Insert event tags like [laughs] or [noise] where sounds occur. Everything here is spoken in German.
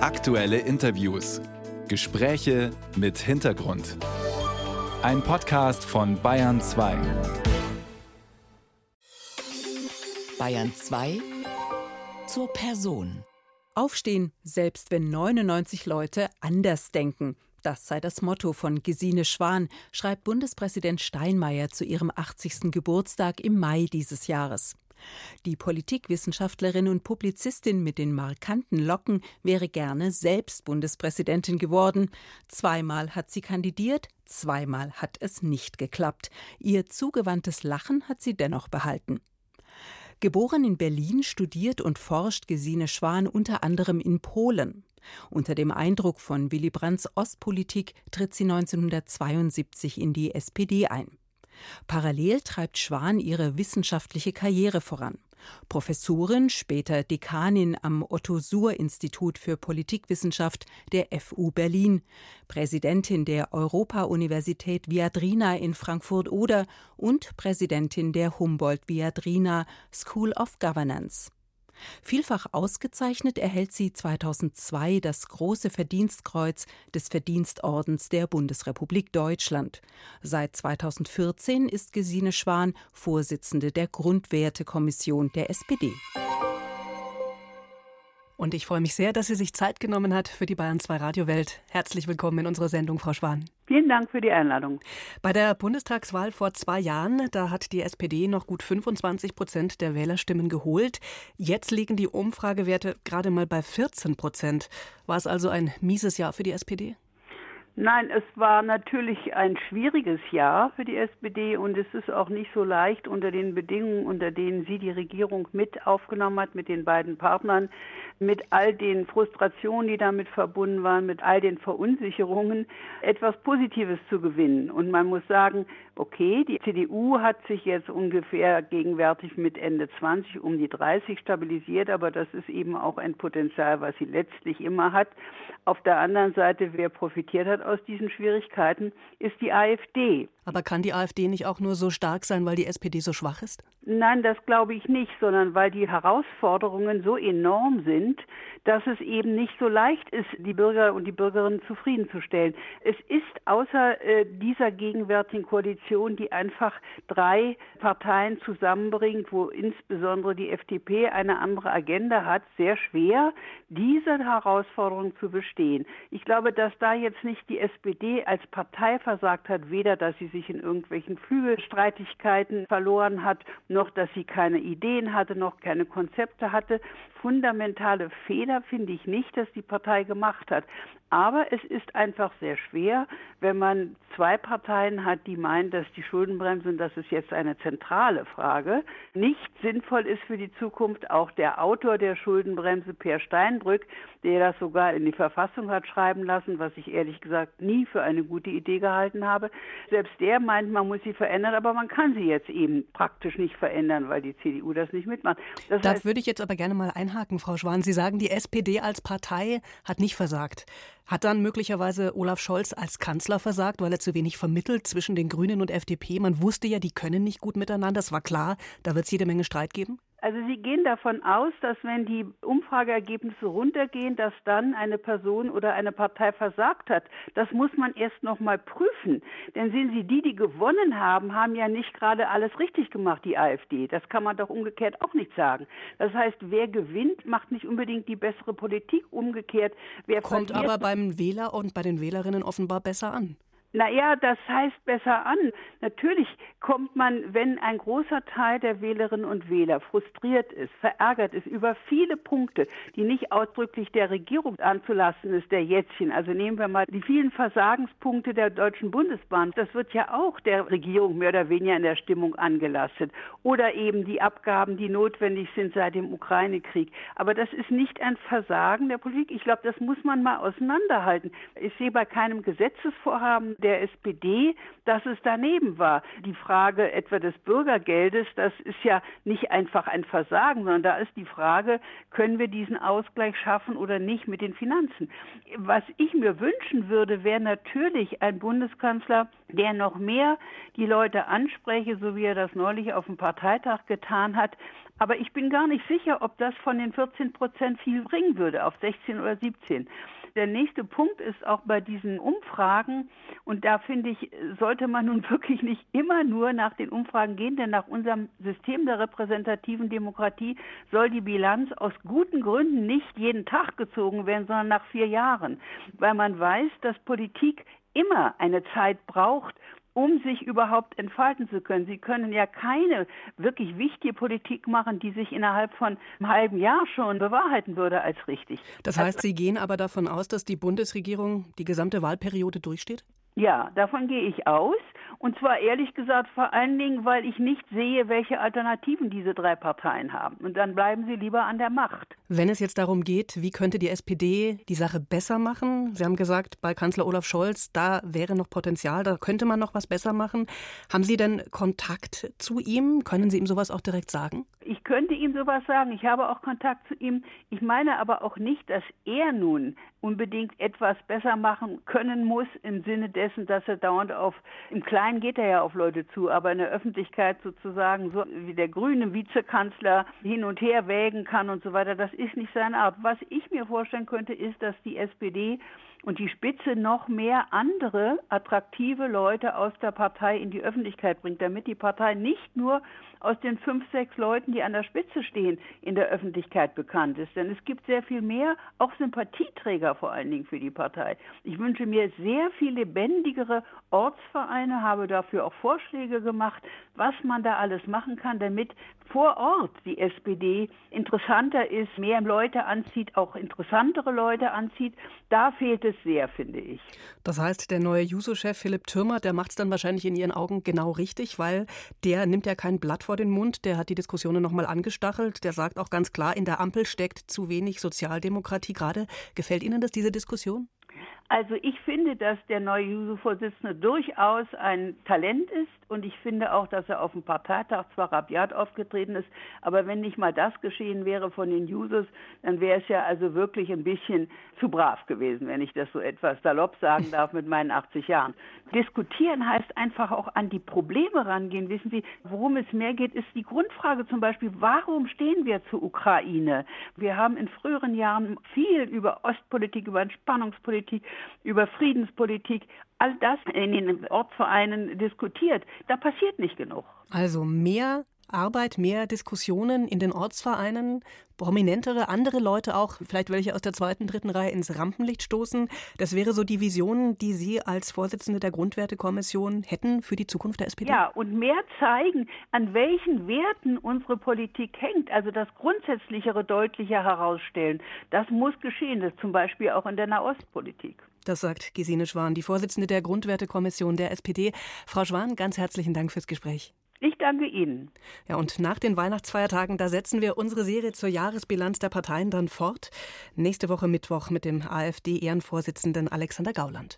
Aktuelle Interviews. Gespräche mit Hintergrund. Ein Podcast von Bayern 2. Bayern 2 zur Person. Aufstehen, selbst wenn 99 Leute anders denken. Das sei das Motto von Gesine Schwan, schreibt Bundespräsident Steinmeier zu ihrem 80. Geburtstag im Mai dieses Jahres. Die Politikwissenschaftlerin und Publizistin mit den markanten Locken wäre gerne selbst Bundespräsidentin geworden. Zweimal hat sie kandidiert, zweimal hat es nicht geklappt. Ihr zugewandtes Lachen hat sie dennoch behalten. Geboren in Berlin, studiert und forscht Gesine Schwan unter anderem in Polen. Unter dem Eindruck von Willy Brandts Ostpolitik tritt sie 1972 in die SPD ein. Parallel treibt Schwan ihre wissenschaftliche Karriere voran. Professorin, später Dekanin am Otto-Suhr-Institut für Politikwissenschaft der FU Berlin, Präsidentin der Europa-Universität Viadrina in Frankfurt-Oder und Präsidentin der Humboldt-Viadrina School of Governance. Vielfach ausgezeichnet erhält sie 2002 das Große Verdienstkreuz des Verdienstordens der Bundesrepublik Deutschland. Seit 2014 ist Gesine Schwan Vorsitzende der Grundwertekommission der SPD. Und ich freue mich sehr, dass sie sich Zeit genommen hat für die Bayern 2 Radiowelt. Herzlich willkommen in unserer Sendung, Frau Schwan. Vielen Dank für die Einladung. Bei der Bundestagswahl vor zwei Jahren, da hat die SPD noch gut 25 Prozent der Wählerstimmen geholt. Jetzt liegen die Umfragewerte gerade mal bei 14 Prozent. War es also ein mieses Jahr für die SPD? Nein, es war natürlich ein schwieriges Jahr für die SPD und es ist auch nicht so leicht unter den Bedingungen, unter denen sie die Regierung mit aufgenommen hat, mit den beiden Partnern, mit all den Frustrationen, die damit verbunden waren, mit all den Verunsicherungen, etwas Positives zu gewinnen. Und man muss sagen, okay, die CDU hat sich jetzt ungefähr gegenwärtig mit Ende 20 um die 30 stabilisiert, aber das ist eben auch ein Potenzial, was sie letztlich immer hat. Auf der anderen Seite, wer profitiert hat aus diesen Schwierigkeiten, ist die AfD. Aber kann die AfD nicht auch nur so stark sein, weil die SPD so schwach ist? Nein, das glaube ich nicht, sondern weil die Herausforderungen so enorm sind, dass es eben nicht so leicht ist, die Bürger und die Bürgerinnen zufriedenzustellen. Es ist außer äh, dieser gegenwärtigen Koalition, die einfach drei Parteien zusammenbringt, wo insbesondere die FDP eine andere Agenda hat, sehr schwer, diese Herausforderung zu bestehen. Ich glaube, dass da jetzt nicht die SPD als Partei versagt hat, weder dass sie sich in irgendwelchen Flügelstreitigkeiten verloren hat, noch dass sie keine Ideen hatte, noch keine Konzepte hatte. Fundamentale Fehler finde ich nicht, dass die Partei gemacht hat. Aber es ist einfach sehr schwer, wenn man zwei Parteien hat, die meinen, dass die Schuldenbremse, und das ist jetzt eine zentrale Frage, nicht sinnvoll ist für die Zukunft. Auch der Autor der Schuldenbremse, Per Steinbrück, der das sogar in die Verfassung hat schreiben lassen, was ich ehrlich gesagt nie für eine gute Idee gehalten habe. Selbst der meint, man muss sie verändern, aber man kann sie jetzt eben praktisch nicht verändern, weil die CDU das nicht mitmacht. Das da würde ich jetzt aber gerne mal einhaken, Frau Schwan. Sie sagen, die SPD als Partei hat nicht versagt. Hat dann möglicherweise Olaf Scholz als Kanzler versagt, weil er zu wenig vermittelt zwischen den Grünen und FDP? Man wusste ja, die können nicht gut miteinander. Es war klar, da wird es jede Menge Streit geben. Also Sie gehen davon aus, dass wenn die Umfrageergebnisse runtergehen, dass dann eine Person oder eine Partei versagt hat. Das muss man erst noch mal prüfen. Denn sehen Sie, die, die gewonnen haben, haben ja nicht gerade alles richtig gemacht, die AfD. Das kann man doch umgekehrt auch nicht sagen. Das heißt, wer gewinnt, macht nicht unbedingt die bessere Politik. Umgekehrt, wer kommt verliert, aber beim Wähler und bei den Wählerinnen offenbar besser an. Naja, das heißt besser an. Natürlich kommt man, wenn ein großer Teil der Wählerinnen und Wähler frustriert ist, verärgert ist über viele Punkte, die nicht ausdrücklich der Regierung anzulassen ist, der Jetztchen. Also nehmen wir mal die vielen Versagenspunkte der Deutschen Bundesbahn. Das wird ja auch der Regierung mehr oder weniger in der Stimmung angelastet. Oder eben die Abgaben, die notwendig sind seit dem Ukraine-Krieg. Aber das ist nicht ein Versagen der Politik. Ich glaube, das muss man mal auseinanderhalten. Ich sehe bei keinem Gesetzesvorhaben der SPD, dass es daneben war. Die Frage etwa des Bürgergeldes, das ist ja nicht einfach ein Versagen, sondern da ist die Frage, können wir diesen Ausgleich schaffen oder nicht mit den Finanzen. Was ich mir wünschen würde, wäre natürlich ein Bundeskanzler, der noch mehr die Leute anspreche, so wie er das neulich auf dem Parteitag getan hat. Aber ich bin gar nicht sicher, ob das von den 14 Prozent viel bringen würde, auf 16 oder 17. Der nächste Punkt ist auch bei diesen Umfragen, und da finde ich, sollte man nun [laughs] wirklich nicht immer nur nach den Umfragen gehen, denn nach unserem System der repräsentativen Demokratie soll die Bilanz aus guten Gründen nicht jeden Tag gezogen werden, sondern nach vier Jahren, weil man weiß, dass Politik immer eine Zeit braucht, um sich überhaupt entfalten zu können. Sie können ja keine wirklich wichtige Politik machen, die sich innerhalb von einem halben Jahr schon bewahrheiten würde als richtig. Das heißt, Sie gehen aber davon aus, dass die Bundesregierung die gesamte Wahlperiode durchsteht? Ja, davon gehe ich aus. Und zwar ehrlich gesagt vor allen Dingen, weil ich nicht sehe, welche Alternativen diese drei Parteien haben. Und dann bleiben sie lieber an der Macht. Wenn es jetzt darum geht, wie könnte die SPD die Sache besser machen? Sie haben gesagt, bei Kanzler Olaf Scholz, da wäre noch Potenzial, da könnte man noch was besser machen. Haben Sie denn Kontakt zu ihm? Können Sie ihm sowas auch direkt sagen? Ich könnte ihm sowas sagen. Ich habe auch Kontakt zu ihm. Ich meine aber auch nicht, dass er nun unbedingt etwas besser machen können muss im Sinne dessen, dass er dauernd auf, im Kleinen geht er ja auf Leute zu, aber in der Öffentlichkeit sozusagen so wie der grüne Vizekanzler hin und her wägen kann und so weiter, das ist nicht seine Art. Was ich mir vorstellen könnte, ist, dass die SPD und die Spitze noch mehr andere attraktive Leute aus der Partei in die Öffentlichkeit bringt, damit die Partei nicht nur aus den fünf, sechs Leuten, die an der Spitze stehen, in der Öffentlichkeit bekannt ist. Denn es gibt sehr viel mehr, auch Sympathieträger vor allen Dingen für die Partei. Ich wünsche mir sehr viel lebendigere Ortsvereine, habe dafür auch Vorschläge gemacht, was man da alles machen kann, damit vor Ort die SPD interessanter ist, mehr Leute anzieht, auch interessantere Leute anzieht. Da fehlt es sehr, finde ich. Das heißt, der neue Juso-Chef Philipp Türmer, der macht es dann wahrscheinlich in Ihren Augen genau richtig, weil der nimmt ja kein Blatt vor den Mund, der hat die Diskussionen nochmal angestachelt, der sagt auch ganz klar, in der Ampel steckt zu wenig Sozialdemokratie gerade. Gefällt Ihnen das, diese Diskussion? Also ich finde, dass der neue Juso-Vorsitzende durchaus ein Talent ist und ich finde auch, dass er auf dem Parteitag zwar rabiat aufgetreten ist, aber wenn nicht mal das geschehen wäre von den Jusos, dann wäre es ja also wirklich ein bisschen zu brav gewesen, wenn ich das so etwas salopp sagen [laughs] darf mit meinen 80 Jahren. Diskutieren heißt einfach auch an die Probleme rangehen. Wissen Sie, worum es mehr geht, ist die Grundfrage zum Beispiel, warum stehen wir zur Ukraine? Wir haben in früheren Jahren viel über Ostpolitik, über Entspannungspolitik, über Friedenspolitik, all das in den Ortsvereinen diskutiert. Da passiert nicht genug. Also mehr Arbeit, mehr Diskussionen in den Ortsvereinen, prominentere, andere Leute auch, vielleicht welche aus der zweiten, dritten Reihe ins Rampenlicht stoßen. Das wäre so die Vision, die Sie als Vorsitzende der Grundwertekommission hätten für die Zukunft der SPD? Ja, und mehr zeigen, an welchen Werten unsere Politik hängt. Also das Grundsätzlichere deutlicher herausstellen. Das muss geschehen, das zum Beispiel auch in der Nahostpolitik. Das sagt Gesine Schwan, die Vorsitzende der Grundwertekommission der SPD. Frau Schwan, ganz herzlichen Dank fürs Gespräch. Ich danke Ihnen. Ja, und nach den Weihnachtsfeiertagen, da setzen wir unsere Serie zur Jahresbilanz der Parteien dann fort. Nächste Woche Mittwoch mit dem AfD-Ehrenvorsitzenden Alexander Gauland.